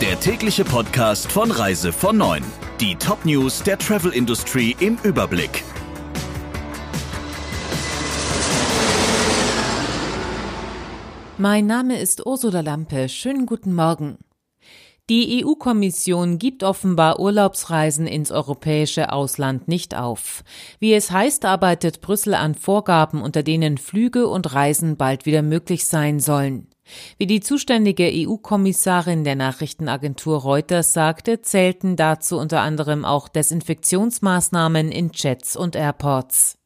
Der tägliche Podcast von Reise von 9. Die Top-News der Travel Industry im Überblick. Mein Name ist Ursula Lampe. Schönen guten Morgen. Die EU-Kommission gibt offenbar Urlaubsreisen ins europäische Ausland nicht auf. Wie es heißt, arbeitet Brüssel an Vorgaben, unter denen Flüge und Reisen bald wieder möglich sein sollen. Wie die zuständige EU-Kommissarin der Nachrichtenagentur Reuters sagte, zählten dazu unter anderem auch Desinfektionsmaßnahmen in Jets und Airports.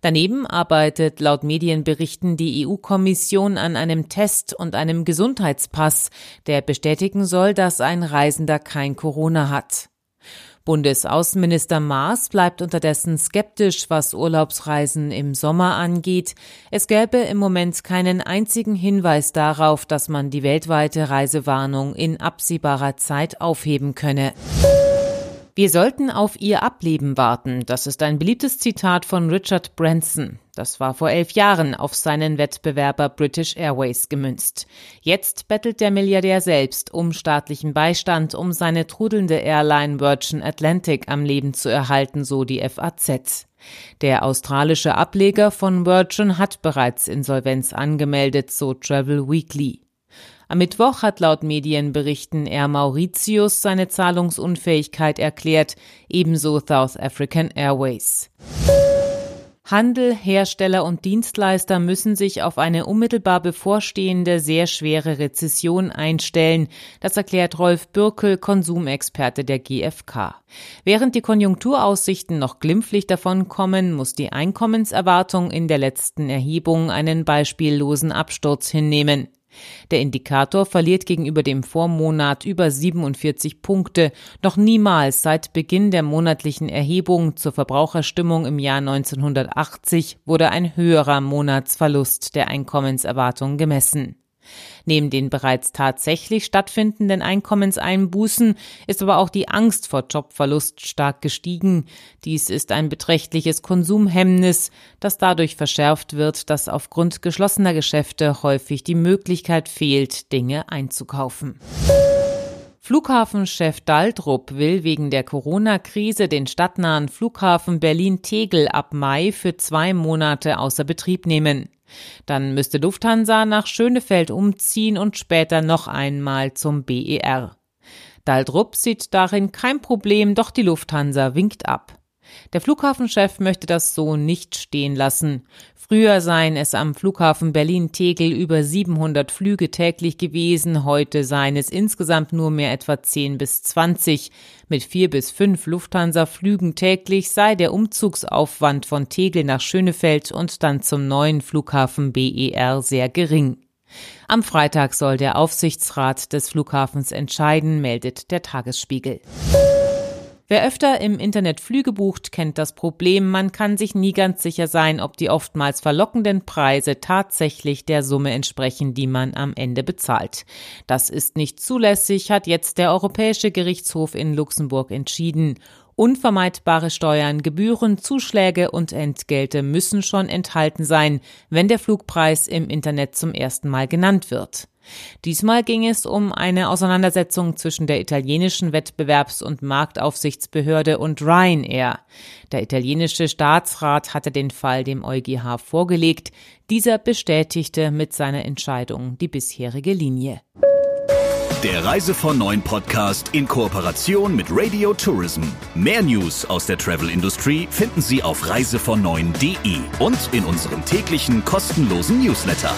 Daneben arbeitet laut Medienberichten die EU-Kommission an einem Test und einem Gesundheitspass, der bestätigen soll, dass ein Reisender kein Corona hat. Bundesaußenminister Maas bleibt unterdessen skeptisch, was Urlaubsreisen im Sommer angeht. Es gäbe im Moment keinen einzigen Hinweis darauf, dass man die weltweite Reisewarnung in absehbarer Zeit aufheben könne. Wir sollten auf ihr Ableben warten. Das ist ein beliebtes Zitat von Richard Branson. Das war vor elf Jahren auf seinen Wettbewerber British Airways gemünzt. Jetzt bettelt der Milliardär selbst um staatlichen Beistand, um seine trudelnde Airline Virgin Atlantic am Leben zu erhalten, so die FAZ. Der australische Ableger von Virgin hat bereits Insolvenz angemeldet, so Travel Weekly. Am Mittwoch hat laut Medienberichten Air Mauritius seine Zahlungsunfähigkeit erklärt, ebenso South African Airways. Handel, Hersteller und Dienstleister müssen sich auf eine unmittelbar bevorstehende, sehr schwere Rezession einstellen. Das erklärt Rolf Bürkel, Konsumexperte der GfK. Während die Konjunkturaussichten noch glimpflich davonkommen, muss die Einkommenserwartung in der letzten Erhebung einen beispiellosen Absturz hinnehmen. Der Indikator verliert gegenüber dem Vormonat über 47 Punkte. Noch niemals seit Beginn der monatlichen Erhebung zur Verbraucherstimmung im Jahr 1980 wurde ein höherer Monatsverlust der Einkommenserwartung gemessen. Neben den bereits tatsächlich stattfindenden Einkommenseinbußen ist aber auch die Angst vor Jobverlust stark gestiegen. Dies ist ein beträchtliches Konsumhemmnis, das dadurch verschärft wird, dass aufgrund geschlossener Geschäfte häufig die Möglichkeit fehlt, Dinge einzukaufen. Flughafenchef Daltrup will wegen der Corona-Krise den stadtnahen Flughafen Berlin-Tegel ab Mai für zwei Monate außer Betrieb nehmen. Dann müsste Lufthansa nach Schönefeld umziehen und später noch einmal zum BER. Daldrup sieht darin kein Problem, doch die Lufthansa winkt ab. Der Flughafenchef möchte das so nicht stehen lassen. Früher seien es am Flughafen Berlin-Tegel über 700 Flüge täglich gewesen, heute seien es insgesamt nur mehr etwa 10 bis 20. Mit vier bis fünf Lufthansa-Flügen täglich sei der Umzugsaufwand von Tegel nach Schönefeld und dann zum neuen Flughafen BER sehr gering. Am Freitag soll der Aufsichtsrat des Flughafens entscheiden, meldet der Tagesspiegel. Wer öfter im Internet Flüge bucht, kennt das Problem, man kann sich nie ganz sicher sein, ob die oftmals verlockenden Preise tatsächlich der Summe entsprechen, die man am Ende bezahlt. Das ist nicht zulässig, hat jetzt der Europäische Gerichtshof in Luxemburg entschieden. Unvermeidbare Steuern, Gebühren, Zuschläge und Entgelte müssen schon enthalten sein, wenn der Flugpreis im Internet zum ersten Mal genannt wird. Diesmal ging es um eine Auseinandersetzung zwischen der italienischen Wettbewerbs- und Marktaufsichtsbehörde und Ryanair. Der italienische Staatsrat hatte den Fall dem EuGH vorgelegt. Dieser bestätigte mit seiner Entscheidung die bisherige Linie. Der Reise von Neuen Podcast in Kooperation mit Radio Tourism. Mehr News aus der Travel Industry finden Sie auf reisevon und in unserem täglichen kostenlosen Newsletter.